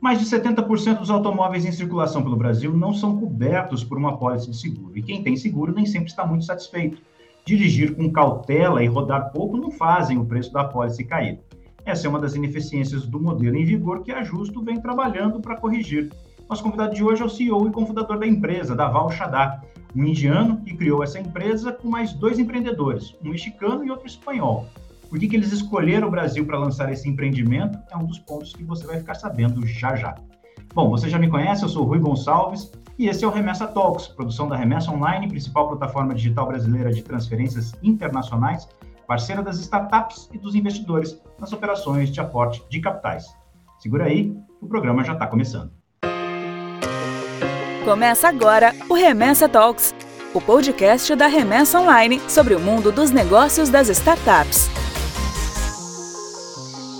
Mais de 70% dos automóveis em circulação pelo Brasil não são cobertos por uma pólice de seguro. E quem tem seguro nem sempre está muito satisfeito. Dirigir com cautela e rodar pouco não fazem o preço da pólice cair. Essa é uma das ineficiências do modelo em vigor que a Justo vem trabalhando para corrigir. Nosso convidado de hoje é o CEO e cofundador da empresa, Daval Shadá, um indiano que criou essa empresa com mais dois empreendedores, um mexicano e outro espanhol. Por que, que eles escolheram o Brasil para lançar esse empreendimento é um dos pontos que você vai ficar sabendo já já. Bom, você já me conhece, eu sou Rui Gonçalves e esse é o Remessa Talks, produção da Remessa Online, principal plataforma digital brasileira de transferências internacionais, parceira das startups e dos investidores nas operações de aporte de capitais. Segura aí, o programa já está começando. Começa agora o Remessa Talks, o podcast da Remessa Online sobre o mundo dos negócios das startups.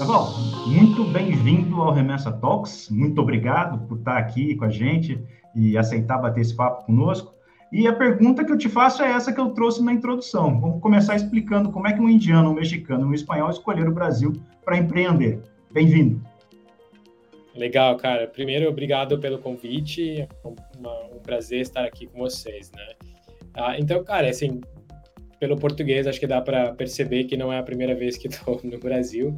Bom, muito bem-vindo ao Remessa Talks. Muito obrigado por estar aqui com a gente e aceitar bater esse papo conosco. E a pergunta que eu te faço é essa que eu trouxe na introdução. Vamos começar explicando como é que um indiano, um mexicano, um espanhol escolheram o Brasil para empreender. Bem-vindo. Legal, cara. Primeiro, obrigado pelo convite. É um, um prazer estar aqui com vocês, né? Ah, então, cara, assim, pelo português, acho que dá para perceber que não é a primeira vez que estou no Brasil.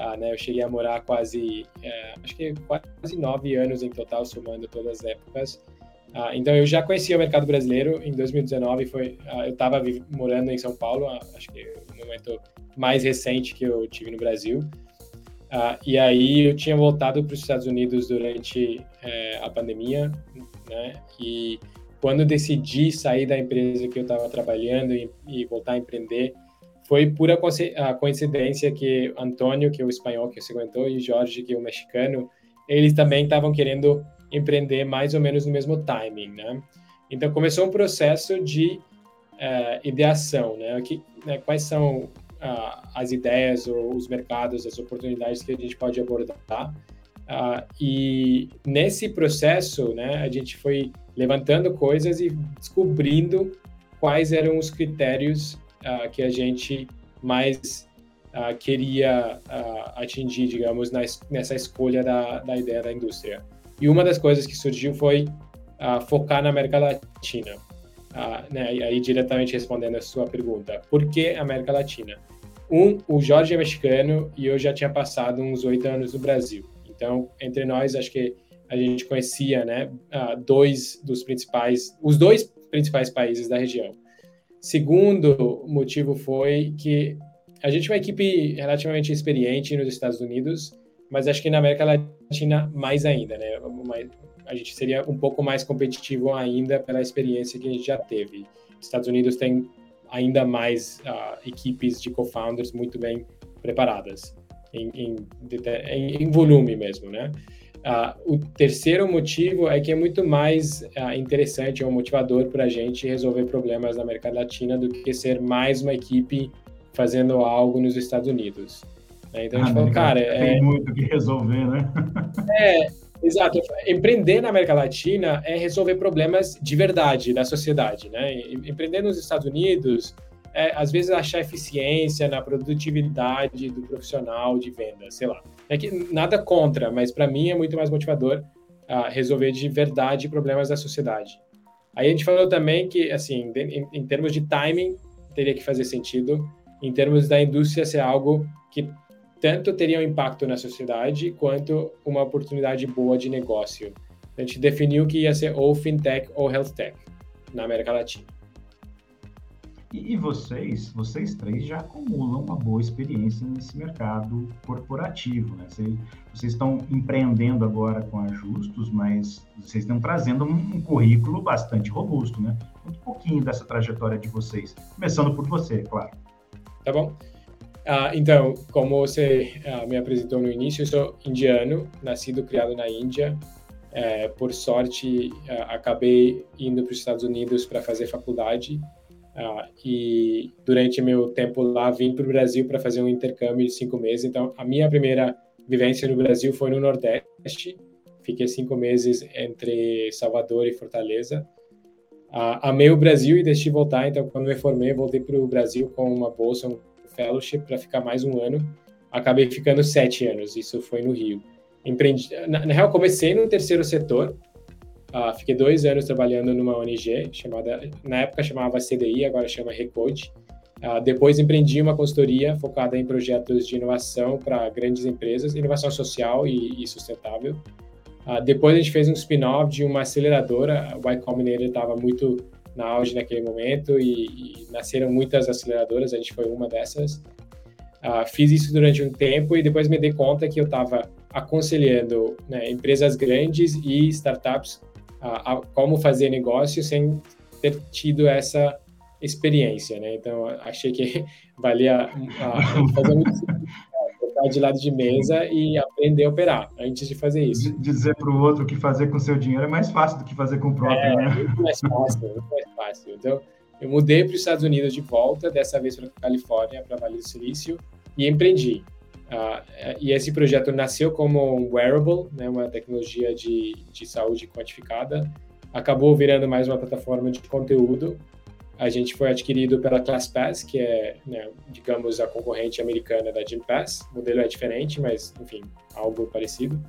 Ah, né, eu cheguei a morar quase, é, acho que quase nove anos em total, somando todas as épocas. Ah, então eu já conhecia o mercado brasileiro. Em 2019 foi, ah, eu estava morando em São Paulo, ah, acho que o momento mais recente que eu tive no Brasil. Ah, e aí eu tinha voltado para os Estados Unidos durante é, a pandemia, né? E quando decidi sair da empresa que eu estava trabalhando e, e voltar a empreender, foi pura coincidência que Antônio, que é o espanhol que você comentou, e Jorge, que é o mexicano, eles também estavam querendo empreender mais ou menos no mesmo timing, né? Então começou um processo de uh, ideação, né? Que, né? Quais são uh, as ideias ou os mercados, as oportunidades que a gente pode abordar? Uh, e nesse processo, né, a gente foi levantando coisas e descobrindo quais eram os critérios que a gente mais queria atingir, digamos, na, nessa escolha da, da ideia da indústria. E uma das coisas que surgiu foi focar na América Latina. Né, aí, diretamente respondendo a sua pergunta, por que América Latina? Um, o Jorge é mexicano e eu já tinha passado uns oito anos no Brasil. Então, entre nós, acho que a gente conhecia, né, dois dos principais, os dois principais países da região. Segundo motivo foi que a gente é uma equipe relativamente experiente nos Estados Unidos, mas acho que na América Latina mais ainda, né? A gente seria um pouco mais competitivo ainda pela experiência que a gente já teve. Estados Unidos tem ainda mais uh, equipes de co-founders muito bem preparadas, em, em, em, volume mesmo, né? Uh, o terceiro motivo é que é muito mais uh, interessante, é um motivador para a gente resolver problemas na América Latina do que ser mais uma equipe fazendo algo nos Estados Unidos. Né? Então a gente falou, cara. Tem é, muito que resolver, né? é, exato. Empreender na América Latina é resolver problemas de verdade da sociedade, né? Empreender nos Estados Unidos é, às vezes, achar eficiência na produtividade do profissional de venda, sei lá. É que nada contra, mas para mim é muito mais motivador uh, resolver de verdade problemas da sociedade. Aí a gente falou também que, assim, em, em termos de timing, teria que fazer sentido, em termos da indústria ser algo que tanto teria um impacto na sociedade quanto uma oportunidade boa de negócio. A gente definiu que ia ser ou fintech ou health tech na América Latina. E, vocês, vocês três já acumulam uma boa experiência nesse mercado corporativo, né? Vocês, vocês estão empreendendo agora com ajustos, mas vocês estão trazendo um, um currículo bastante robusto, né? Um pouquinho dessa trajetória de vocês, começando por você, claro. Tá bom. Ah, então, como você ah, me apresentou no início, eu sou indiano, nascido criado na Índia. É, por sorte, ah, acabei indo para os Estados Unidos para fazer faculdade Uh, e durante meu tempo lá, vim para o Brasil para fazer um intercâmbio de cinco meses. Então, a minha primeira vivência no Brasil foi no Nordeste. Fiquei cinco meses entre Salvador e Fortaleza. Uh, amei o Brasil e decidi voltar. Então, quando me formei, voltei para o Brasil com uma bolsa, um fellowship, para ficar mais um ano. Acabei ficando sete anos. Isso foi no Rio. empreendi, na, na real, comecei no terceiro setor, uh, fiquei dois anos trabalhando numa ONG chamada, na época chamava CDI, agora chama Recode. Uh, depois empreendi uma consultoria focada em projetos de inovação para grandes empresas, inovação social e, e sustentável. Uh, depois a gente fez um spin-off de uma aceleradora, o Y Combinator estava muito na auge naquele momento e, e, nasceram muitas aceleradoras, a gente foi uma dessas. Uh, fiz isso durante um tempo e depois me dei conta que eu estava aconselhando né, empresas grandes e startups a, a, como fazer negócio sem ter tido essa experiência, né? Então achei que valia a, fazer trocar de lado de mesa e aprender a operar antes de fazer isso. Dizer para o outro o que fazer com seu dinheiro é mais fácil do que fazer com o próprio, é, né? Muito mais fácil, muito mais fácil. Então eu mudei para os Estados Unidos de volta, dessa vez para a Califórnia, para Vale do Silício, e empreendi. Uh, e esse projeto nasceu como um wearable, né, uma tecnologia de, de saúde quantificada. Acabou virando mais uma plataforma de conteúdo. A gente foi adquirido pela ClassPass, que é, né, digamos, a concorrente americana da GymPass. O modelo é diferente, mas, enfim, algo parecido.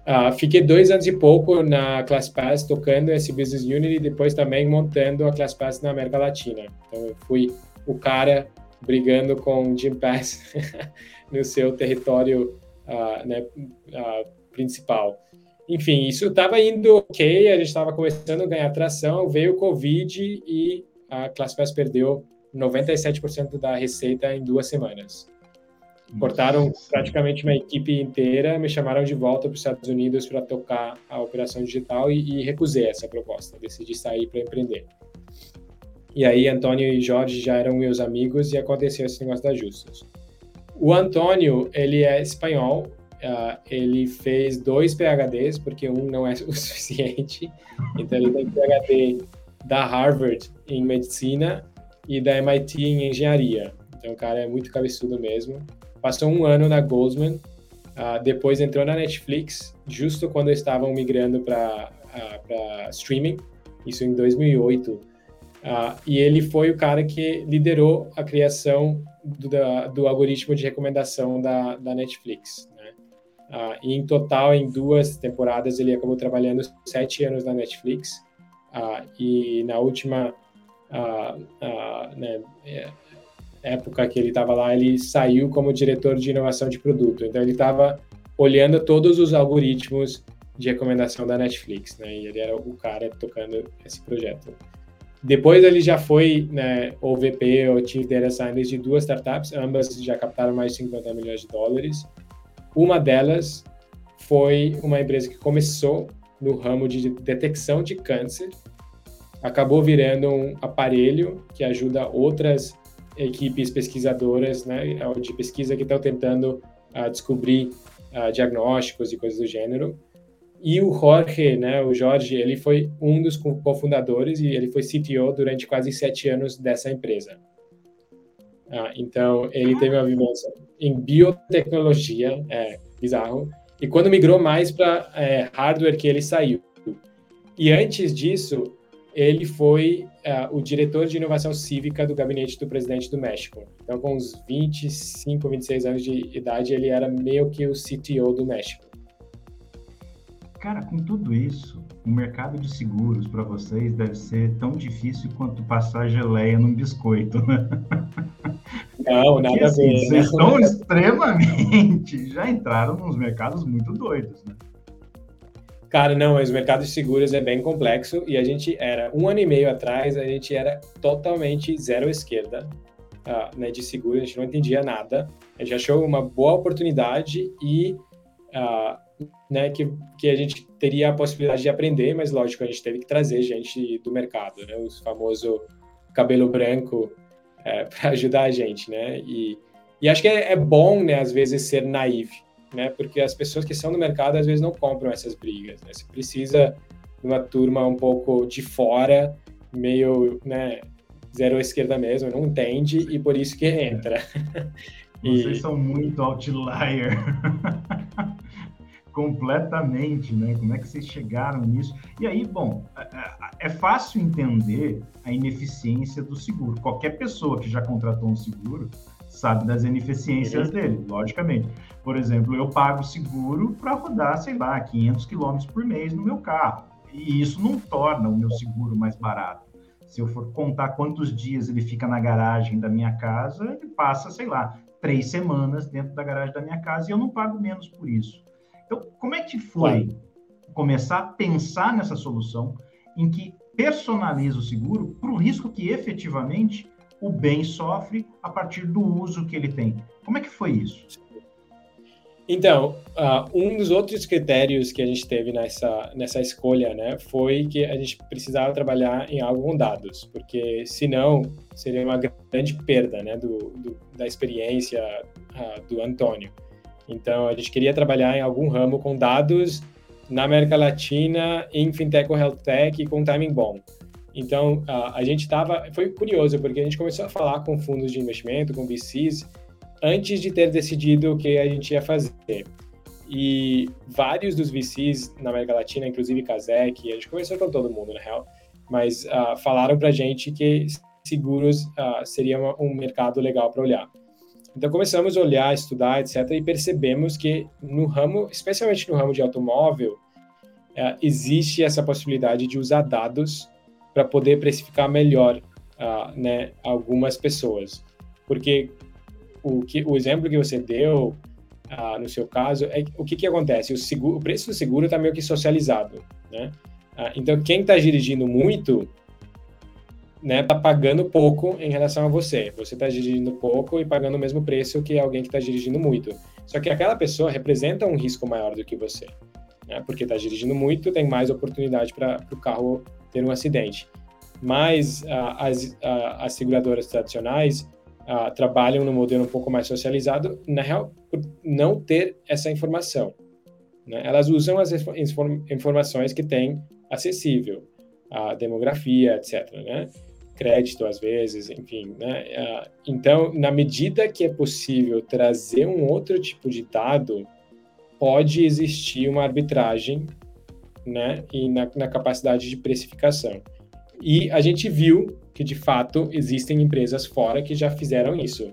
Uh, fiquei dois anos e pouco na ClassPass tocando esse Business Unit e depois também montando a ClassPass na América Latina. Então, eu fui o cara brigando com o GymPass no seu território uh, né, uh, principal. Enfim, isso estava indo ok, a gente estava começando a ganhar tração, veio o Covid e a ClassPass perdeu 97% da receita em duas semanas. Cortaram praticamente uma equipe inteira, me chamaram de volta para os Estados Unidos para tocar a operação digital e, e recusei essa proposta, decidi sair para empreender. E aí, Antônio e Jorge já eram meus amigos e aconteceu esse negócio da Justus. O Antônio, ele é espanhol, uh, ele fez dois PhDs, porque um não é o suficiente. Então, ele tem PhD da Harvard em medicina e da MIT em engenharia. Então, o cara é muito cabeçudo mesmo. Passou um ano na Goldman, uh, depois entrou na Netflix, justo quando estavam migrando para uh, streaming, isso em 2008. Uh, e ele foi o cara que liderou a criação do, da, do algoritmo de recomendação da, da Netflix. Né? Uh, e em total, em duas temporadas, ele acabou trabalhando sete anos na Netflix. Uh, e na última né, é, época que ele estava lá, ele saiu como diretor de inovação de produto. Então, ele estava olhando todos os algoritmos de recomendação da Netflix, né? E ele era o cara tocando esse projeto. Depois ele já foi né, o VP, o Chief Data Scientist de duas startups, ambas já captaram mais de 50 milhões de dólares. Uma delas foi uma empresa que começou no ramo de detecção de câncer, acabou virando um aparelho que ajuda outras equipes pesquisadoras né, de pesquisa que estão tentando uh, descobrir uh, diagnósticos e coisas do gênero. E o Jorge, né, o Jorge, ele foi um dos cofundadores e ele foi CTO durante quase sete anos dessa empresa. Ah, então, ele teve uma vivência em biotecnologia, é bizarro, e quando migrou mais para é, hardware que ele saiu. E antes disso, ele foi uh, o diretor de inovação cívica do gabinete do presidente do México. Então, com uns 25, 26 anos de idade, ele era meio que o CTO do México. Cara, com tudo isso, o mercado de seguros para vocês deve ser tão difícil quanto passar geleia num biscoito, né? Não, nada Porque, assim, a ver. Vocês estão extremamente. Já entraram nos mercados muito doidos, né? Cara, não, mas o mercado de seguros é bem complexo e a gente era, um ano e meio atrás, a gente era totalmente zero esquerda uh, né, de seguros, a gente não entendia nada. A gente achou uma boa oportunidade e uh, né, que, que a gente teria a possibilidade de aprender, mas lógico, a gente teve que trazer gente do mercado, né, o famoso cabelo branco é, para ajudar a gente, né, e, e acho que é, é, bom, né, às vezes ser naive, né, porque as pessoas que são do mercado às vezes não compram essas brigas, né, você precisa de uma turma um pouco de fora, meio, né, zero à esquerda mesmo, não entende e por isso que entra. Vocês e... são muito outlier. completamente, né? Como é que vocês chegaram nisso? E aí, bom, é, é, é fácil entender a ineficiência do seguro. Qualquer pessoa que já contratou um seguro sabe das ineficiências uhum. dele, logicamente. Por exemplo, eu pago seguro para rodar, sei lá, 500 quilômetros por mês no meu carro. E isso não torna o meu seguro mais barato. Se eu for contar quantos dias ele fica na garagem da minha casa, ele passa, sei lá, três semanas dentro da garagem da minha casa e eu não pago menos por isso. Então, como é que foi começar a pensar nessa solução em que personaliza o seguro para o risco que efetivamente o bem sofre a partir do uso que ele tem? Como é que foi isso? Então, uh, um dos outros critérios que a gente teve nessa, nessa escolha, né, foi que a gente precisava trabalhar em algo com dados, porque senão seria uma grande perda, né, do, do da experiência uh, do Antônio. Então, a gente queria trabalhar em algum ramo com dados na América Latina, em fintech ou health tech com timing bom. Então, uh, a gente estava, foi curioso, porque a gente começou a falar com fundos de investimento, com VCs, antes de ter decidido o que a gente ia fazer. E vários dos VCs na América Latina, inclusive Kazek, a gente conversou com todo mundo, na real, mas uh, falaram para a gente que seguros uh, seria um mercado legal para olhar. Então começamos a olhar, estudar, etc., e percebemos que no ramo, especialmente no ramo de automóvel, uh, existe essa possibilidade de usar dados para poder precificar melhor né, algumas pessoas. Porque o, que, o exemplo que você deu ah, no seu caso é o que, que acontece? O, seguro, o preço do seguro está meio que socializado, né? Ah, então, quem está dirigindo muito né, tá pagando pouco em relação a você. Você está dirigindo pouco e pagando o mesmo preço que alguém que está dirigindo muito. Só que aquela pessoa representa um risco maior do que você, né? Porque está dirigindo muito, tem mais oportunidade para o carro ter um acidente. Mas as, as seguradoras tradicionais trabalham no modelo um pouco mais socializado, na real, por não ter essa informação. Né? Elas usam as informações que têm acessível, a demografia, etc. Né? Crédito, às vezes, enfim. Né? Uh, então, na medida que é possível trazer um outro tipo de dado, pode existir uma arbitragem né? e na, na capacidade de precificação. E a gente viu que de fato existem empresas fora que já fizeram isso.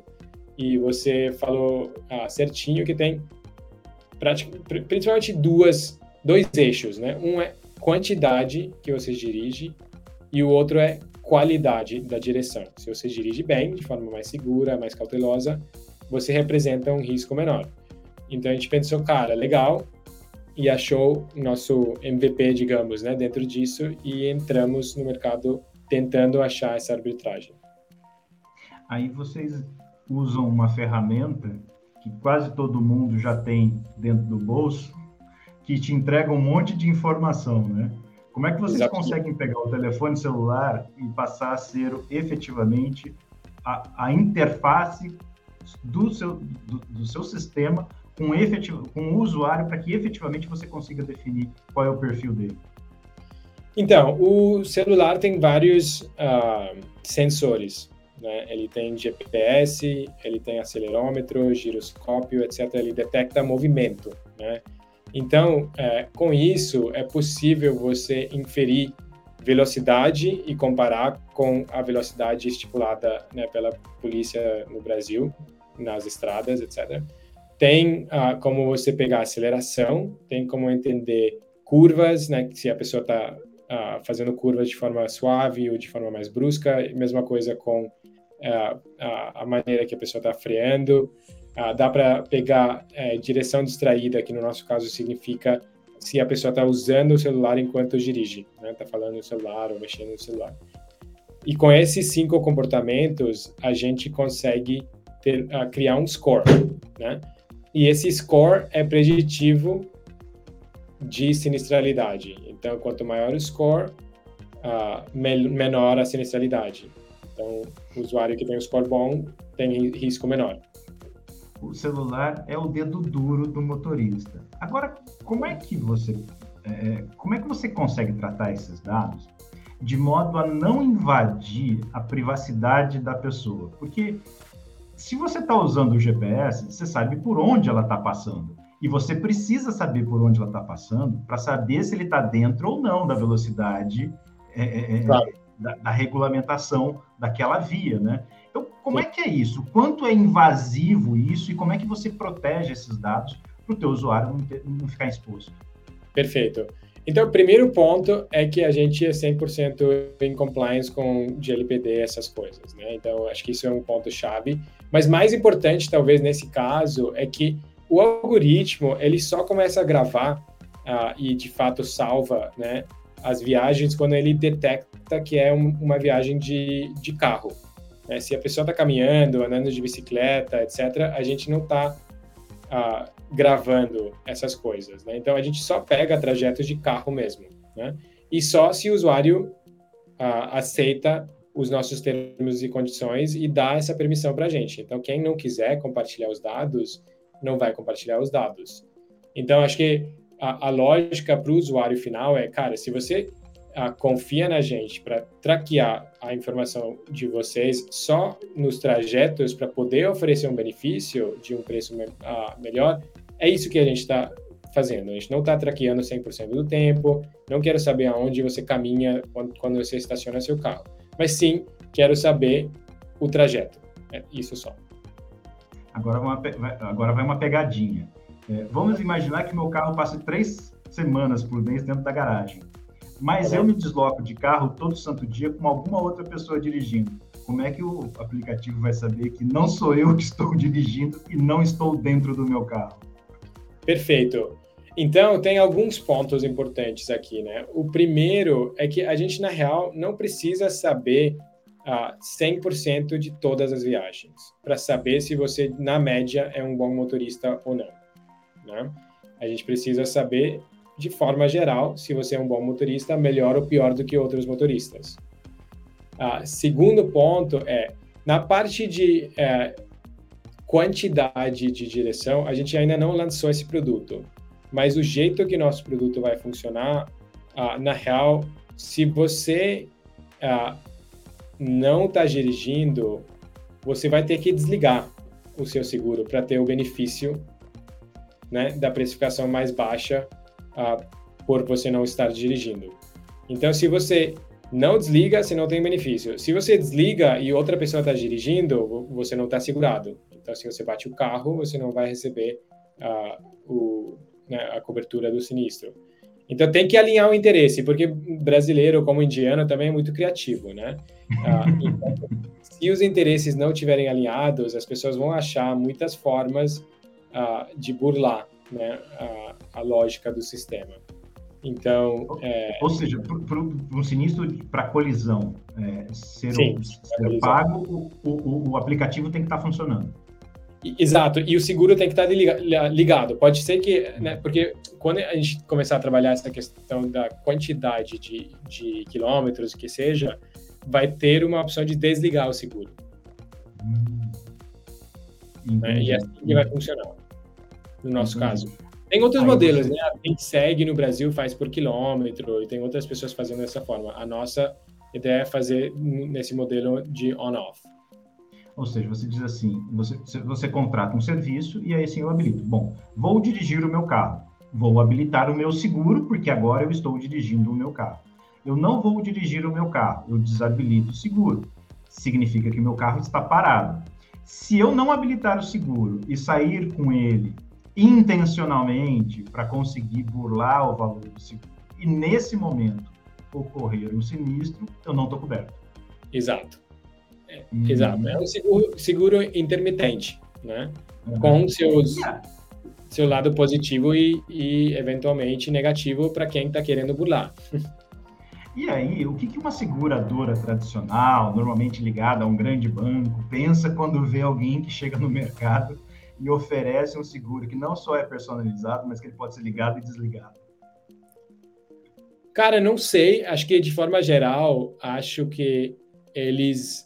E você falou ah, certinho que tem principalmente duas, dois eixos, né? Um é quantidade que você dirige e o outro é qualidade da direção. Se você dirige bem, de forma mais segura, mais cautelosa, você representa um risco menor. Então a gente pensou, cara, legal, e achou nosso MVP, digamos, né, dentro disso e entramos no mercado tentando achar essa arbitragem. Aí vocês usam uma ferramenta que quase todo mundo já tem dentro do bolso, que te entrega um monte de informação, né? Como é que vocês conseguem pegar o telefone celular e passar a ser efetivamente a, a interface do seu, do, do seu sistema com, efetivo, com o usuário para que efetivamente você consiga definir qual é o perfil dele? Então, o celular tem vários uh, sensores. Né? Ele tem GPS, ele tem acelerômetro, giroscópio, etc. Ele detecta movimento. Né? Então, é, com isso, é possível você inferir velocidade e comparar com a velocidade estipulada né, pela polícia no Brasil, nas estradas, etc. Tem uh, como você pegar aceleração, tem como entender curvas, né, se a pessoa está uh, fazendo curvas de forma suave ou de forma mais brusca, mesma coisa com uh, a maneira que a pessoa está freando. Uh, dá para pegar uh, direção distraída, que no nosso caso significa se a pessoa está usando o celular enquanto dirige, está né? Tá falando no celular ou mexendo no celular. E com esses cinco comportamentos, a gente consegue ter, uh, criar um score, né? E esse score é preditivo de sinistralidade. Então, quanto maior o score, uh, menor a sinistralidade. Então, o usuário que tem o score bom tem risco menor. O celular é o dedo duro do motorista. Agora, como é que você, é, como é que você consegue tratar esses dados de modo a não invadir a privacidade da pessoa? Porque se você está usando o GPS, você sabe por onde ela está passando. E você precisa saber por onde ela está passando para saber se ele está dentro ou não da velocidade é, é, é, claro. da, da, regulamentação daquela via, né? Então, como é que é isso? Quanto é invasivo isso e como é que você protege esses dados para o teu usuário não, ter, não ficar exposto? Perfeito. Então, o primeiro ponto é que a gente é 100% em compliance com GLPD, essas coisas, né? Então, acho que isso é um ponto chave. Mas mais importante, talvez, nesse caso, é que o algoritmo, ele só começa a gravar uh, e, de fato, salva, né, as viagens quando ele detecta que é um, uma viagem de, de carro. Né? Se a pessoa está caminhando, andando de bicicleta, etc., a gente não está uh, gravando essas coisas. Né? Então, a gente só pega trajetos de carro mesmo. Né? E só se o usuário uh, aceita os nossos termos e condições e dá essa permissão para a gente. Então, quem não quiser compartilhar os dados, não vai compartilhar os dados. Então, acho que a, a lógica para o usuário final é, cara, se você uh, confia na gente para traquear a informação de vocês só nos trajetos para poder oferecer um benefício de um preço me, uh, melhor, é isso que a gente está fazendo. A gente não está traqueando 100% do tempo, não quero saber aonde você caminha quando, quando você estaciona seu carro, mas sim quero saber o trajeto. É isso só. Agora, uma, agora vai uma pegadinha. É, vamos imaginar que meu carro passe três semanas por mês dentro da garagem mas eu me desloco de carro todo santo dia com alguma outra pessoa dirigindo. Como é que o aplicativo vai saber que não sou eu que estou dirigindo e não estou dentro do meu carro? Perfeito. Então, tem alguns pontos importantes aqui, né? O primeiro é que a gente, na real, não precisa saber ah, 100% de todas as viagens para saber se você, na média, é um bom motorista ou não. Né? A gente precisa saber de forma geral, se você é um bom motorista, melhor ou pior do que outros motoristas. Ah, segundo ponto é, na parte de é, quantidade de direção, a gente ainda não lançou esse produto, mas o jeito que nosso produto vai funcionar, ah, na real, se você ah, não está dirigindo, você vai ter que desligar o seu seguro para ter o benefício né, da precificação mais baixa uh, por você não estar dirigindo. Então, se você não desliga, você não tem benefício. Se você desliga e outra pessoa está dirigindo, você não está segurado. Então, se você bate o carro, você não vai receber uh, o, né, a cobertura do sinistro. Então, tem que alinhar o interesse, porque brasileiro, como indiano, também é muito criativo, né? Uh, então, se os interesses não estiverem alinhados, as pessoas vão achar muitas formas uh, de burlar né, a, a lógica do sistema. Então, é... ou seja, para um sinistro para colisão é, ser, Sim, ser pago, o, o, o, aplicativo tem que estar tá funcionando. Exato, e o seguro tem que estar tá ligado. Pode ser que, né, porque quando a gente começar a trabalhar essa questão da quantidade de, de quilômetros que seja, vai ter uma opção de desligar o seguro. Hum. Né, e assim que vai funcionar no nosso caso. Tem outros Aí modelos, você... né? A gente segue no Brasil faz por quilômetro e tem outras pessoas fazendo dessa forma. A nossa ideia é fazer nesse modelo de on-off. Ou seja, você diz assim, você, você contrata um serviço e aí sim eu habilito. Bom, vou dirigir o meu carro. Vou habilitar o meu seguro, porque agora eu estou dirigindo o meu carro. Eu não vou dirigir o meu carro, eu desabilito o seguro. Significa que o meu carro está parado. Se eu não habilitar o seguro e sair com ele intencionalmente para conseguir burlar o valor do seguro e nesse momento ocorrer um sinistro, eu não estou coberto. Exato. É, hum. Exato. É um seguro, seguro intermitente, né? Uhum. Com seus, seu lado positivo e, e eventualmente negativo para quem está querendo burlar. E aí, o que uma seguradora tradicional, normalmente ligada a um grande banco, pensa quando vê alguém que chega no mercado e oferece um seguro que não só é personalizado, mas que ele pode ser ligado e desligado? Cara, não sei. Acho que de forma geral, acho que eles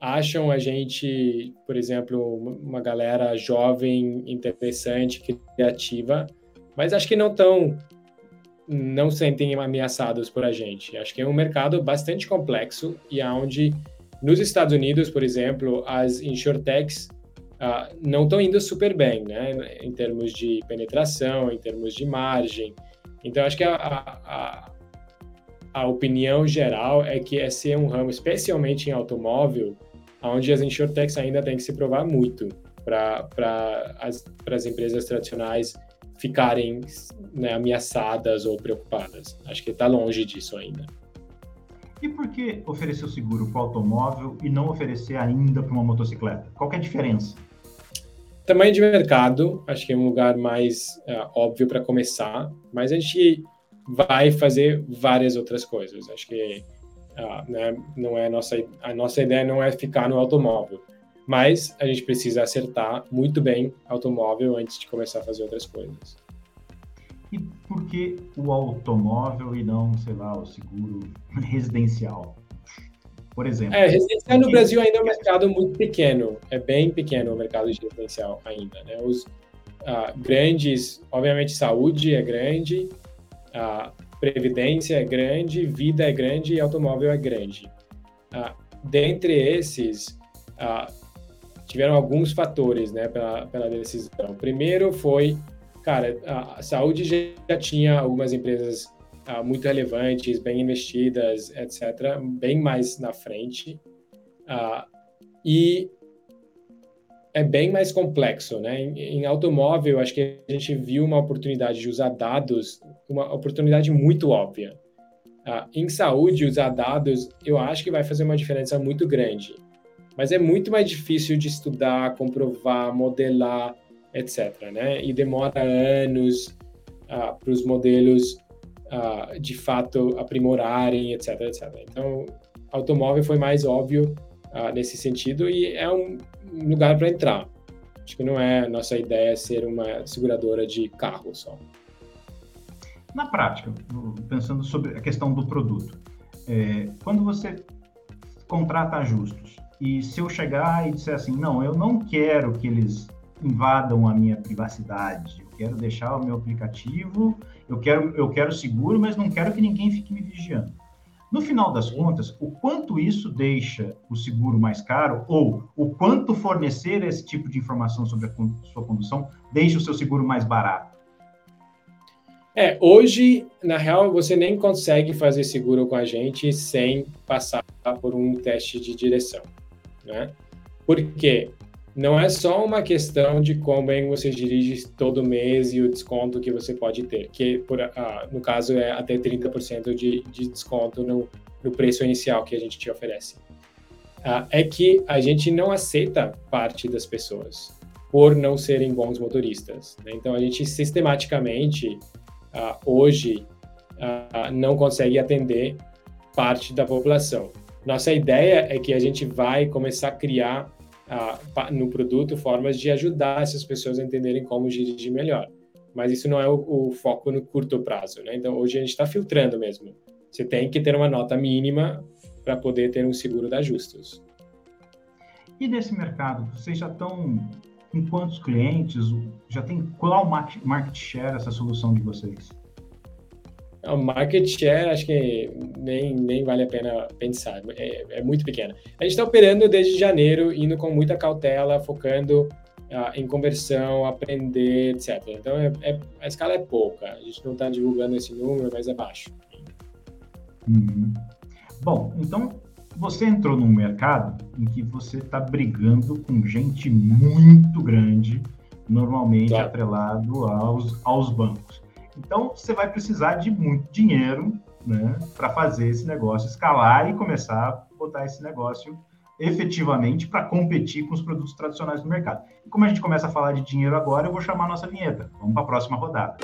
acham a gente, por exemplo, uma galera jovem, interessante, criativa, mas acho que não tão não sentem ameaçados por a gente. Acho que é um mercado bastante complexo e aonde nos Estados Unidos, por exemplo, as insurtechs uh, não estão indo super bem, né? Em termos de penetração, em termos de margem. Então, acho que a, a, a opinião geral é que esse é um ramo, especialmente em automóvel, onde as insurtechs ainda têm que se provar muito para as, as empresas tradicionais ficarem né, ameaçadas ou preocupadas. Acho que está longe disso ainda. E por que oferecer o seguro para o automóvel e não oferecer ainda para uma motocicleta? Qual é a diferença? Tamanho de mercado, acho que é um lugar mais uh, óbvio para começar, mas a gente vai fazer várias outras coisas. Acho que uh, né, não é nossa, a nossa ideia não é ficar no automóvel, mas a gente precisa acertar muito bem automóvel antes de começar a fazer outras coisas. E por que o automóvel e não, sei lá, o seguro residencial? Por exemplo. É, residencial no Brasil ainda é um mercado muito pequeno. É bem pequeno o mercado de residencial ainda. Né? Os uh, grandes, obviamente, saúde é grande, uh, previdência é grande, vida é grande e automóvel é grande. Uh, dentre esses, tiveram alguns fatores né, pela, pela decisão. Primeiro foi cara, a saúde já tinha algumas empresas uh, muito relevantes, bem investidas, etc., bem mais na frente. Uh, e é bem mais complexo, né? Em, em, automóvel, acho que a gente viu uma oportunidade de usar dados, uma oportunidade muito óbvia. Uh, em saúde, usar dados, eu acho que vai fazer uma diferença muito grande. Mas é muito mais difícil de estudar, comprovar, modelar etc. Né? E demora anos uh, para os modelos uh, de fato aprimorarem, etc, etc. Então, automóvel foi mais óbvio uh, nesse sentido e é um lugar para entrar. Acho que não é nossa ideia ser uma seguradora de carro só. Na prática, pensando sobre a questão do produto, é, quando você contrata ajustos e se eu chegar e disser assim, não, eu não quero que eles invadam a minha privacidade. Eu quero deixar o meu aplicativo, eu quero, eu quero seguro, mas não quero que ninguém fique me vigiando. No final das contas, o quanto isso deixa o seguro mais caro ou o quanto fornecer esse tipo de informação sobre a sua condução deixa o seu seguro mais barato? É, hoje, na real, você nem consegue fazer seguro com a gente sem passar por um teste de direção, né? Por quê? Não é só uma questão de como bem você dirige todo mês e o desconto que você pode ter, que por, ah, no caso é até 30% de, de desconto no, no, preço inicial que a gente te oferece. Ah, é que a gente não aceita parte das pessoas por não serem bons motoristas. Né? Então a gente sistematicamente ah, hoje ah, não consegue atender parte da população. Nossa ideia é que a gente vai começar a criar no produto formas de ajudar essas pessoas a entenderem como dirigir melhor. Mas isso não é o, o foco no curto prazo, né? Então, hoje a gente está filtrando mesmo. Você tem que ter uma nota mínima para poder ter um seguro da Justus. E nesse mercado, vocês já estão com quantos clientes? Já tem qual market share essa solução de vocês? O market share, acho que nem, nem vale a pena pensar, é, é muito pequeno. A gente está operando desde janeiro, indo com muita cautela, focando uh, em conversão, aprender, etc. Então, é, é, a escala é pouca, a gente não está divulgando esse número, mas é baixo. Uhum. Bom, então você entrou num mercado em que você está brigando com gente muito grande, normalmente claro. atrelado aos, aos bancos. Então, você vai precisar de muito dinheiro né, para fazer esse negócio escalar e começar a botar esse negócio efetivamente para competir com os produtos tradicionais do mercado. E como a gente começa a falar de dinheiro agora, eu vou chamar a nossa vinheta. Vamos para a próxima rodada.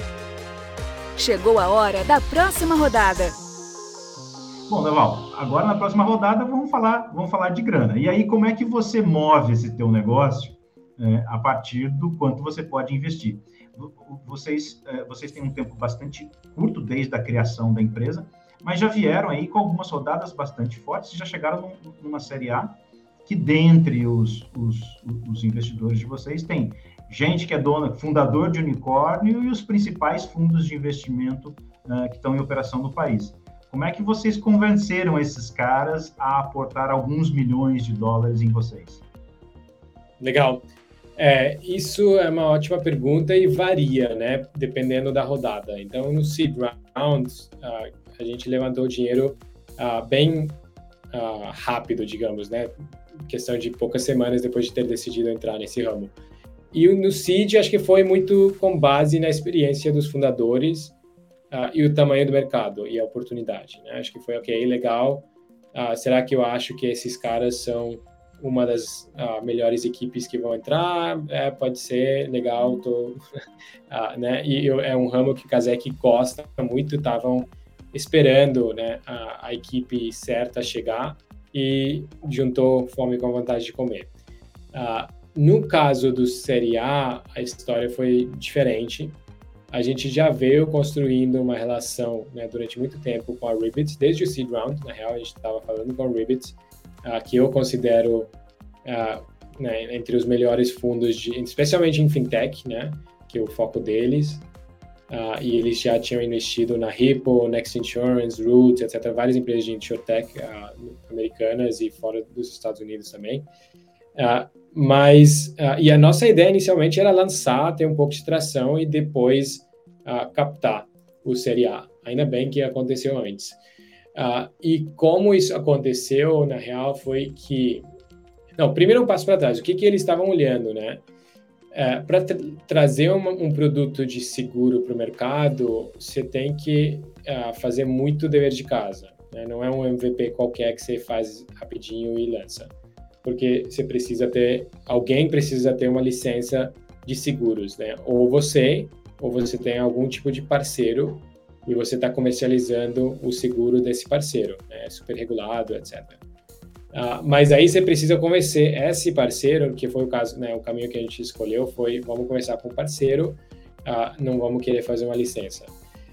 Chegou a hora da próxima rodada. Bom, Deval, agora na próxima rodada vamos falar, vamos falar de grana. E aí, como é que você move esse teu negócio é, a partir do quanto você pode investir? Vocês, é, vocês têm um tempo bastante curto desde a criação da empresa, mas já vieram aí com algumas rodadas bastante fortes já chegaram numa Série A que dentre os, os, os investidores de vocês tem gente que é dona, fundador de unicórnio e os principais fundos de investimento uh, que estão em operação no país. Como é que vocês convenceram esses caras a aportar alguns milhões de dólares em vocês? Legal. É, isso é uma ótima pergunta e varia, né? Dependendo da rodada. Então, no seed round, uh, a gente levantou dinheiro uh, bem uh, rápido, digamos, né? questão de poucas semanas depois de ter decidido entrar nesse ramo. E no CID, acho que foi muito com base na experiência dos fundadores e o tamanho do mercado e a oportunidade. Né? Acho que foi, ok, legal. Será que eu acho que esses caras são uma das uh, melhores equipes que vão entrar? É, pode ser, legal. Tô, né? E eu, é um ramo que o Kazek gosta muito. Estavam esperando né, a, a equipe certa chegar e juntou fome com vontade de comer. Uh, no caso do Série A, a história foi diferente. A gente já veio construindo uma relação né, durante muito tempo com a Ribbit, desde o Seed Round, na real, a gente estava falando com a Ribbit, uh, que eu considero uh, né, entre os melhores fundos, de, especialmente em fintech, né, que é o foco deles. Uh, e eles já tinham investido na Hippo, Next Insurance, Root, etc., várias empresas de insurtech americanas e fora dos Estados Unidos também. Mas, e a nossa ideia inicialmente era lançar, ter um pouco de tração e depois captar o Série A. Ainda bem que aconteceu antes. E como isso aconteceu, na real, foi que. Não, primeiro um passo para trás. O que, que eles estavam olhando, né? É, para tra trazer uma, um produto de seguro para o mercado, você tem que uh, fazer muito dever de casa. Né? Não é um MVP qualquer que você faz rapidinho e lança porque você precisa ter, alguém precisa ter uma licença de seguros, né? Ou você, ou você tem algum tipo de parceiro e você está comercializando o seguro desse parceiro, né? Super regulado, etc. Uh, mas aí você precisa convencer esse parceiro, que foi o caso, né? O caminho que a gente escolheu foi, vamos começar com o parceiro, uh, não vamos querer fazer uma licença.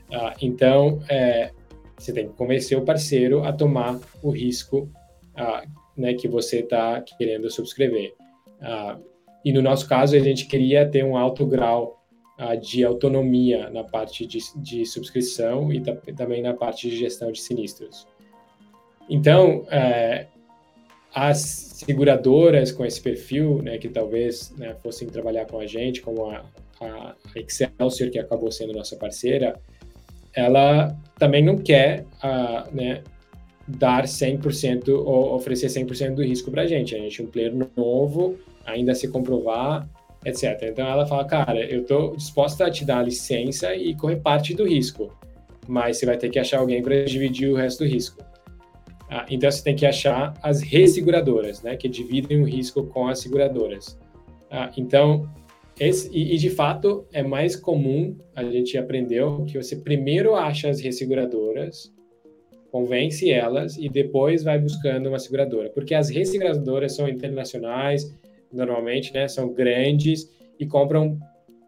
Uh, então, é, você tem que convencer o parceiro a tomar o risco né, que você está querendo subscrever. E no nosso caso, a gente queria ter um alto grau uh, de autonomia na parte de, de subscrição e também na parte de gestão de sinistros. Então, uh, as seguradoras com esse perfil, né, que talvez né, fossem trabalhar com a gente, como a, a Excelsior, que acabou sendo nossa parceira, ela também não quer uh, né, dar 100% ou oferecer 100% do risco para a gente. A gente é um player novo, ainda a se comprovar, etc. Então ela fala, cara, eu estou disposta a te dar a licença e correr parte do risco, mas você vai ter que achar alguém para dividir o resto do risco. Ah, então você tem que achar as resseguradoras, né, que dividem o risco com as seguradoras. Ah, então esse, e, e, de fato é mais comum, a gente aprendeu que você primeiro acha as resseguradoras convence elas e depois vai buscando uma seguradora, porque as resseguradoras são internacionais, normalmente, né, são grandes e compram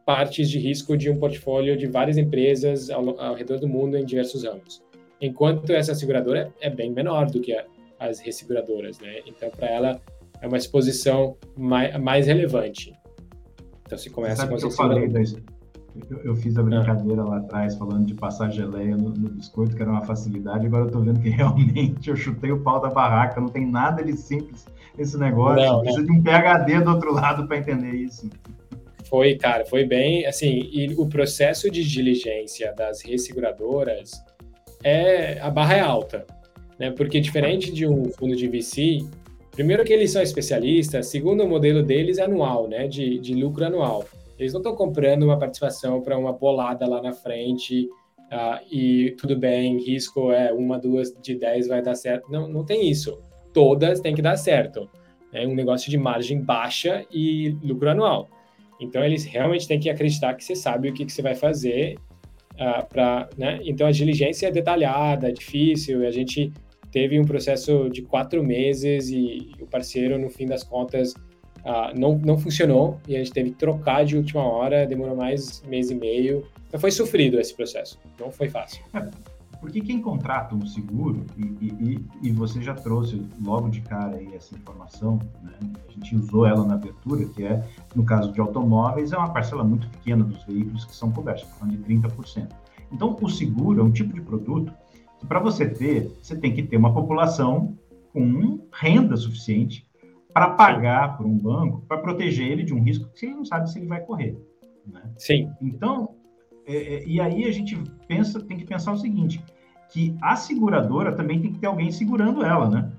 partes de risco de um portfólio de várias empresas ao, ao redor do mundo em diversos ramos. Enquanto essa seguradora é bem menor do que a, as resseguradoras, né? Então, para ela é uma exposição mais, mais relevante. Então, se começa Sabe com que eu falei eu, eu, fiz a brincadeira lá atrás, falando de passar geleia no, no, biscoito, que era uma facilidade. Agora eu tô vendo que realmente eu chutei o pau da barraca. Não tem nada de simples esse negócio. Não, Precisa de um PHD do outro lado para entender isso. Foi, cara, foi bem assim. E o processo de diligência das resseguradoras é a barra é alta, né? Porque diferente de um fundo de VC, primeiro que eles são especialistas, segundo o modelo deles é anual, né? De, de lucro anual. Eles não estão comprando uma participação para uma bolada lá na frente uh, e tudo bem, risco é uma, duas de dez vai dar certo. Não, não tem isso. Todas têm que dar certo. É um negócio de margem baixa e lucro anual. Então, eles realmente têm que acreditar que você sabe o que, que você vai fazer. Uh, para, né? Então, a diligência é detalhada, é difícil. A gente teve um processo de quatro meses e o parceiro, no fim das contas, Uh, não, não funcionou e a gente teve que trocar de última hora, demorou mais mês e meio. Então foi sofrido esse processo, não foi fácil. Porque quem contrata um seguro, e, e, e, você já trouxe logo de cara aí essa informação, né? a gente usou ela na abertura, que é, no caso de automóveis, é uma parcela muito pequena dos veículos que são cobertos, falando de 30%. Então, o seguro é um tipo de produto que, para você ter, você tem que ter uma população com renda suficiente para pagar por um banco para proteger ele de um risco que ele não sabe se ele vai correr. Né? Sim. Então, é, é, e aí a gente pensa, tem que pensar o seguinte, que a seguradora também tem que ter alguém segurando ela, né?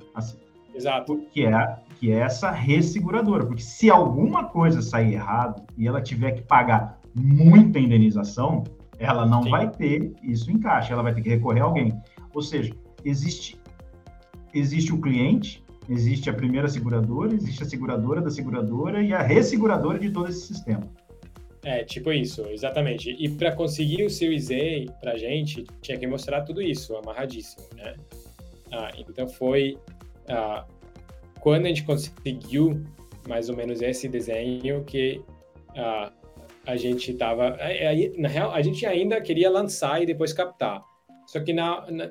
Exato. Que é, que é essa resseguradora, porque se alguma coisa sair errado e ela tiver que pagar muita indenização, ela não Sim. vai ter isso em caixa, ela vai ter que recorrer a alguém. Ou seja, existe existe o cliente, existe a primeira seguradora, existe a seguradora da seguradora e a resseguradora de todo esse sistema. É, tipo isso, exatamente. E para conseguir o Series A gente, tinha que mostrar tudo isso, amarradíssimo, né? Ah, então foi ah, quando a gente conseguiu mais ou menos esse desenho que ah, a gente estava. Na real, a gente ainda queria lançar e depois captar. Só que na, na,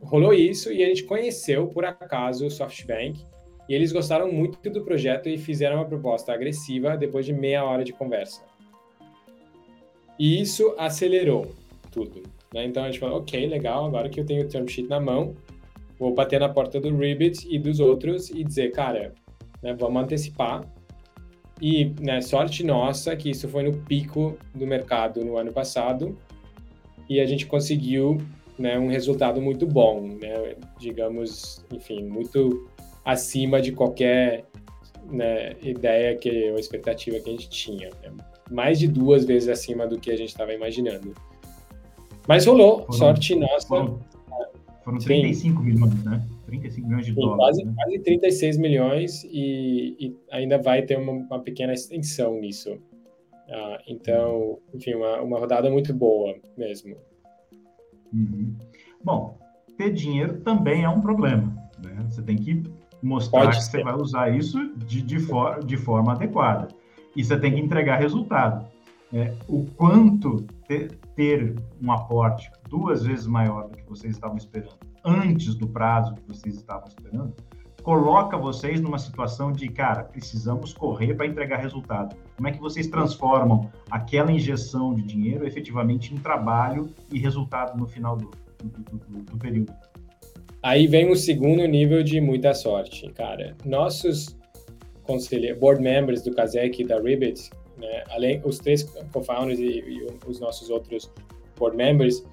rolou isso e a gente conheceu por acaso o SoftBank e eles gostaram muito do projeto e fizeram uma proposta agressiva depois de meia hora de conversa. E isso acelerou tudo. Né? Então a gente falou, ok, legal, agora que eu tenho o term sheet na mão, vou bater na porta do Ribbit e dos outros e dizer, cara, né, vamos antecipar. E né, sorte nossa que isso foi no pico do mercado no ano passado e a gente conseguiu né, um resultado muito bom, né, digamos, enfim, muito acima de qualquer né, ideia que ou expectativa que a gente tinha. Mais de duas vezes acima do que a gente estava imaginando. Mas rolou, foram, sorte nossa. Foram, foram 35 Sim. milhões, né? 35 milhões de Sim, dólares. Quase, né? quase 36 milhões e, e ainda vai ter uma, uma pequena extensão nisso. Ah, então, enfim, uma, uma rodada muito boa mesmo. Uhum. Bom, ter dinheiro também é um problema. Né? Você tem que mostrar Pode que ser. você vai usar isso de, de, for, de forma adequada e você tem que entregar resultado. É, o quanto ter, ter, um aporte duas vezes maior do que vocês estavam esperando, antes do prazo que vocês estavam esperando, coloca vocês numa situação de, cara, precisamos correr para entregar resultado. Como é que vocês transformam aquela injeção de dinheiro efetivamente em trabalho e resultado no final do, do, do, do período? Aí vem o segundo nível de muita sorte, cara. Nossos board members do Kazek e da Ribbit, né, além os três co-founders e, e, os nossos outros board members,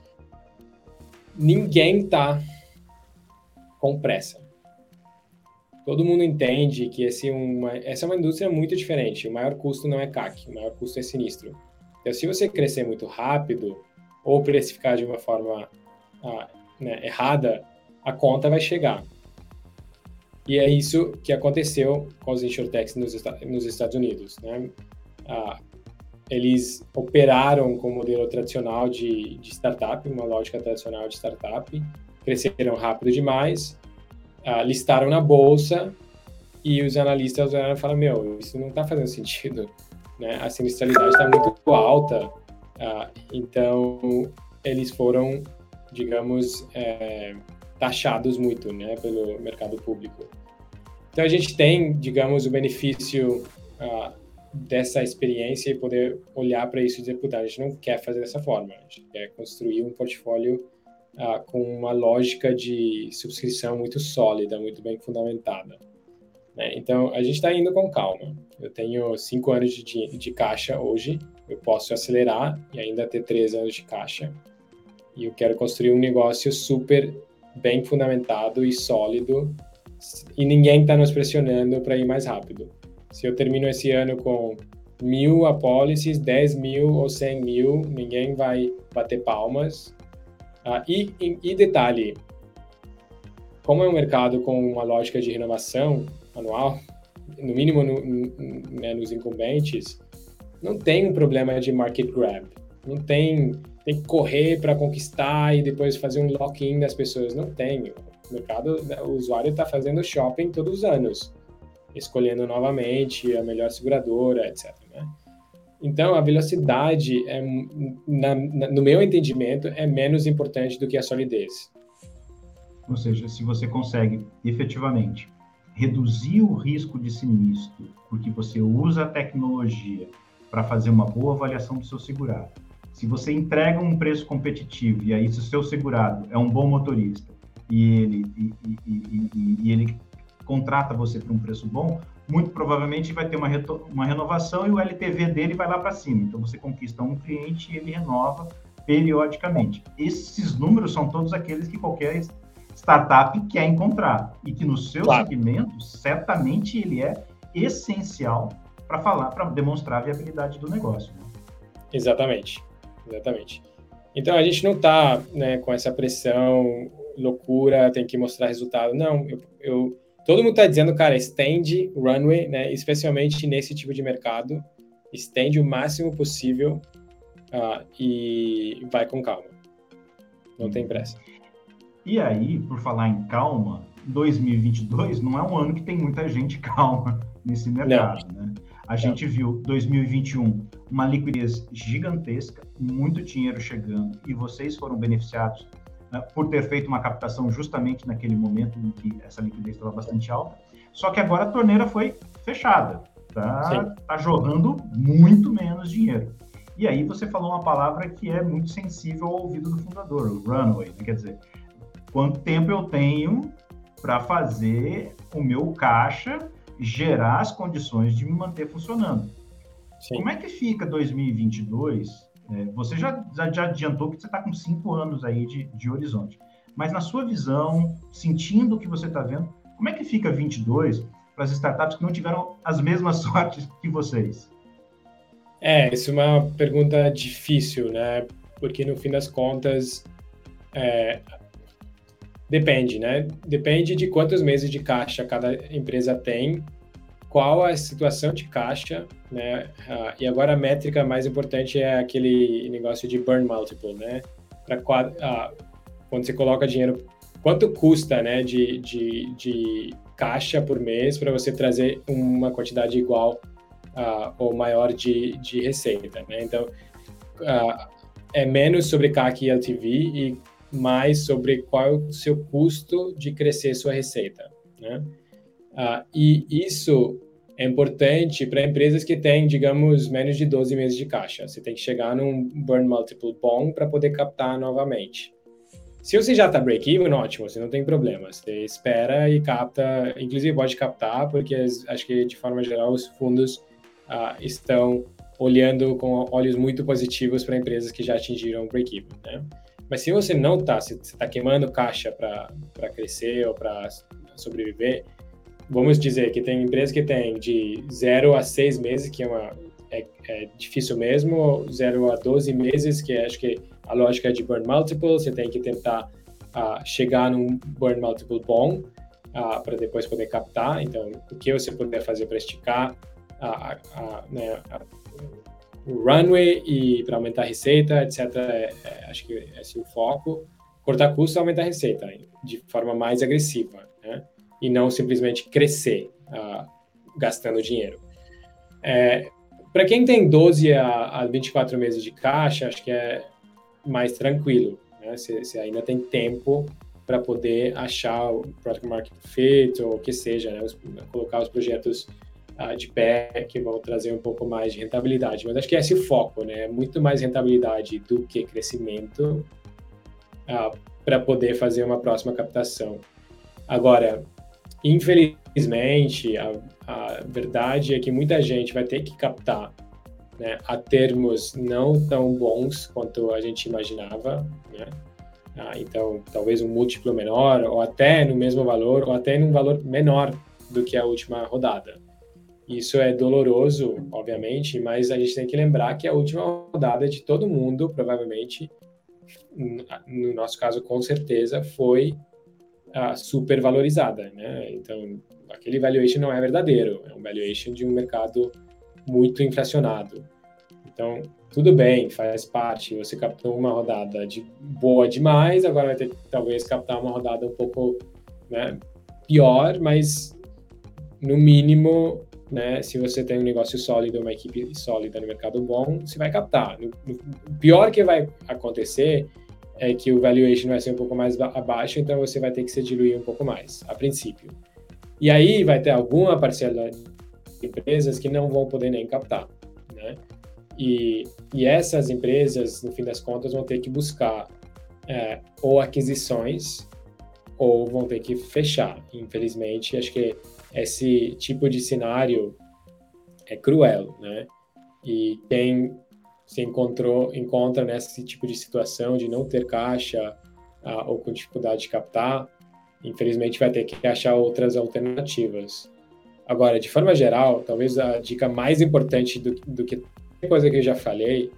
ninguém tá com pressa. Todo mundo entende que esse uma, essa é uma indústria muito diferente. O maior custo não é CAC, o maior custo é sinistro. Então, se você crescer muito rápido ou precificar de uma forma ah, né, errada, a conta vai chegar. E é isso que aconteceu com os insurtechs nos, nos Estados Unidos. Né? Ah, eles operaram com o modelo tradicional de, de, startup, uma lógica tradicional de startup, cresceram rápido demais, ah, listaram na bolsa e os analistas olharam e falaram, meu, isso não está fazendo sentido, né? a sinistralidade está muito alta, ah, então eles foram, digamos, é, taxados muito, né, pelo mercado público. Então a gente tem, digamos, o benefício uh, dessa experiência e poder olhar para isso e dizer, puta, a gente não quer fazer dessa forma, a gente quer construir um portfólio uh, com uma lógica de subscrição muito sólida, muito bem fundamentada. Né? Então a gente está indo com calma. Eu tenho cinco anos de, de caixa hoje, eu posso acelerar e ainda ter três anos de caixa. E eu quero construir um negócio super bem fundamentado e sólido e ninguém está nos pressionando para ir mais rápido. Se eu termino esse ano com mil apólices, 10 mil ou 100 mil, ninguém vai bater palmas. Ah, e, e, e, detalhe, como é um mercado com uma lógica de renovação anual, no mínimo no, no, né, nos incumbentes, não tem um problema de market grab. Não tem, tem que correr para conquistar e depois fazer um lock-in das pessoas. Não tem. O mercado, né, o usuário está fazendo shopping todos os anos, escolhendo novamente a melhor seguradora, etc. Né? Então, a velocidade, é, na, na, no meu entendimento, é menos importante do que a solidez. Ou seja, se você consegue efetivamente reduzir o risco de sinistro, porque você usa a tecnologia para fazer uma boa avaliação do seu segurado, se você entrega um preço competitivo e aí se o seu segurado é um bom motorista, e ele, e, e, e, e ele contrata você por um preço bom, muito provavelmente vai ter uma, uma renovação e o LTV dele vai lá para cima. Então você conquista um cliente e ele renova periodicamente. Esses números são todos aqueles que qualquer startup quer encontrar e que no seu claro. segmento certamente ele é essencial para falar, para demonstrar a viabilidade do negócio. Né? Exatamente, exatamente. Então a gente não está né, com essa pressão, loucura, tem que mostrar resultado. Não, eu, eu todo mundo está dizendo, cara, estende runway, né, especialmente nesse tipo de mercado, estende o máximo possível uh, e vai com calma. Não tem pressa. E aí, por falar em calma, 2022 não é um ano que tem muita gente calma nesse mercado, não. né? A gente viu 2021 uma liquidez gigantesca, muito dinheiro chegando, e vocês foram beneficiados né, por ter feito uma captação justamente naquele momento em que essa liquidez estava bastante alta. Só que agora a torneira foi fechada, tá, tá jorrando muito menos dinheiro. E aí você falou uma palavra que é muito sensível ao ouvido do fundador, o runway, né? quer dizer, quanto tempo eu tenho para fazer o meu caixa gerar as condições de me manter funcionando. Sim. Como é que fica 2022? É, você já, já, já, adiantou que você está com cinco anos aí de, de horizonte. Mas na sua visão, sentindo o que você está vendo, como é que fica 22 para as startups que não tiveram as mesmas sortes que vocês? É, isso é uma pergunta difícil, né? Porque no fim das contas, é, Depende, né? Depende de quantos meses de caixa cada empresa tem, qual a situação de caixa, né? Uh, e agora a métrica mais importante é aquele negócio de burn multiple, né? Para uh, quando você coloca dinheiro, quanto custa, né? De, de, de caixa por mês para você trazer uma quantidade igual uh, ou maior de, de receita, né? Então, é menos sobre CAC e LTV e mais sobre qual é o seu custo de crescer sua receita. Né? Ah, e isso é importante para empresas que têm, digamos, menos de 12 meses de caixa. Você tem que chegar num burn multiple bom para poder captar novamente. Se você já está break-even, ótimo, você não tem problema. Você espera e capta, inclusive pode captar, porque acho que de forma geral os fundos ah, estão olhando com olhos muito positivos para empresas que já atingiram break-even. Né? Mas se você não está, se você está queimando caixa para crescer ou para sobreviver, vamos dizer que tem empresas que tem de 0 a 6 meses, que é, uma, é, é, difícil mesmo, 0 a 12 meses, que acho que a lógica é de burn multiple, você tem que tentar uh, chegar num burn multiple bom uh, para depois poder captar. Então, o que você puder fazer para esticar a, a, né, a, o runway e para aumentar a receita, etc. É, é, acho que é o foco. Cortar custo e aumentar a receita de forma mais agressiva, né? E não simplesmente crescer gastando dinheiro. É, para quem tem 12 a, a 24 meses de caixa, acho que é mais tranquilo. Né? Você ainda tem tempo para poder achar o product market fit ou o que seja, né? Os, colocar os projetos uh, de pé que vão trazer um pouco mais de rentabilidade. Mas acho que é esse o foco, né? Muito mais rentabilidade do que crescimento uh, para poder fazer uma próxima captação. Agora, infelizmente, a, a, verdade é que muita gente vai ter que captar né, a termos não tão bons quanto a gente imaginava, né? Ah, então, talvez um múltiplo menor, ou até no mesmo valor, ou até num valor menor do que a última rodada. Isso é doloroso, obviamente, mas a gente tem que lembrar que a última rodada de todo mundo, provavelmente, no nosso caso, com certeza, foi uh, super valorizada, né? Então, aquele valuation não é verdadeiro, é um valuation de um mercado muito inflacionado. Então, tudo bem, faz parte. Você captou uma rodada de boa demais, agora vai ter que talvez captar uma rodada um pouco né, pior, mas no mínimo né? Se você tem um negócio sólido, uma equipe sólida no mercado bom, você vai captar. O pior que vai acontecer é que o valuation vai ser um pouco mais abaixo, então você vai ter que se diluir um pouco mais, a princípio. E aí vai ter alguma parcela de empresas que não vão poder nem captar, né? E, e essas empresas, no fim das contas, vão ter que buscar é, ou aquisições ou vão ter que fechar. Infelizmente, acho que esse tipo de cenário é cruel, né? E quem se encontrou, encontra nesse tipo de situação de não ter caixa ou com dificuldade de captar, infelizmente vai ter que achar outras alternativas. Agora, de forma geral, talvez a dica mais importante do, do que coisa que eu já falei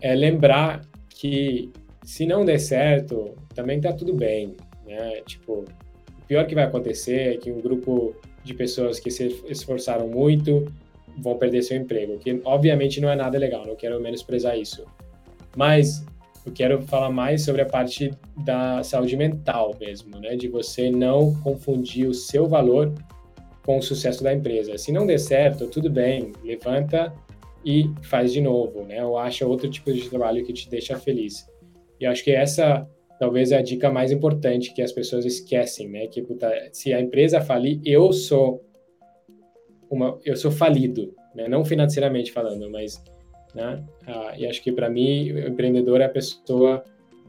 é lembrar que se não der certo, também tá tudo bem, né? Tipo, o pior que vai acontecer é que um grupo de pessoas que se esforçaram muito vão perder seu emprego, que obviamente não é nada legal, não quero menosprezar isso. Mas eu quero falar mais sobre a parte da saúde mental mesmo, né? De você não confundir o seu valor com o sucesso da empresa. Se não der certo, tudo bem, levanta e faz de novo, né? Ou acha outro tipo de trabalho que te deixa feliz. E acho que essa talvez é a dica mais importante que as pessoas esquecem, né? Que puta, se a empresa falir, eu sou uma, eu sou falido, né? Não financeiramente falando, mas, né? Ah, e acho que para mim o empreendedor é a pessoa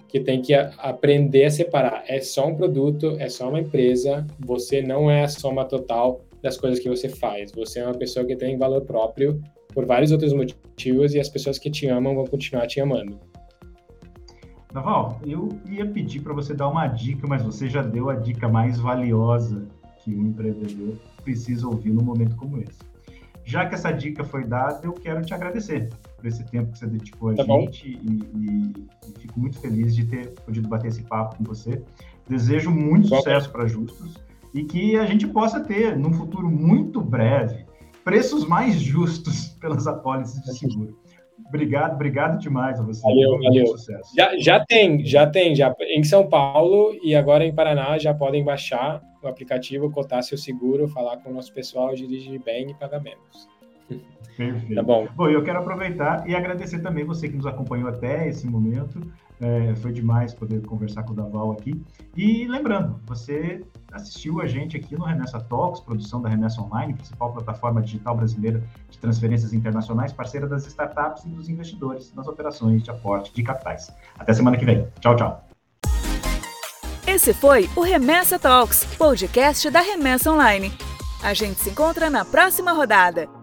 que tem que aprender a separar. É só um produto, é só uma empresa. Você não é a soma total das coisas que você faz. Você é uma pessoa que tem valor próprio por vários outros motivos e as pessoas que te amam vão continuar te amando. Naval, eu ia pedir para você dar uma dica, mas você já deu a dica mais valiosa que um empreendedor precisa ouvir num momento como esse. Já que essa dica foi dada, eu quero te agradecer por esse tempo que você dedicou a tá gente e, e, e, fico muito feliz de ter podido bater esse papo com você. Desejo muito sucesso para Justos e que a gente possa ter, num futuro muito breve, preços mais justos pelas apólices de seguro. Obrigado, obrigado demais a você. Valeu, valeu. Sucesso. Já, já tem, já tem, já em São Paulo e agora em Paraná já podem baixar o aplicativo, cotar seu seguro, falar com o nosso pessoal, dirigir bem e pagar menos. Perfeito. Tá bom. Bom, eu quero aproveitar e agradecer também você que nos acompanhou até esse momento. É, foi demais poder conversar com o Daval aqui. E lembrando, você assistiu a gente aqui no Remessa Talks, produção da Remessa Online, principal plataforma digital brasileira de transferências internacionais, parceira das startups e dos investidores nas operações de aporte de capitais. Até semana que vem. Tchau, tchau. Esse foi o Remessa Talks, podcast da Remessa Online. A gente se encontra na próxima rodada.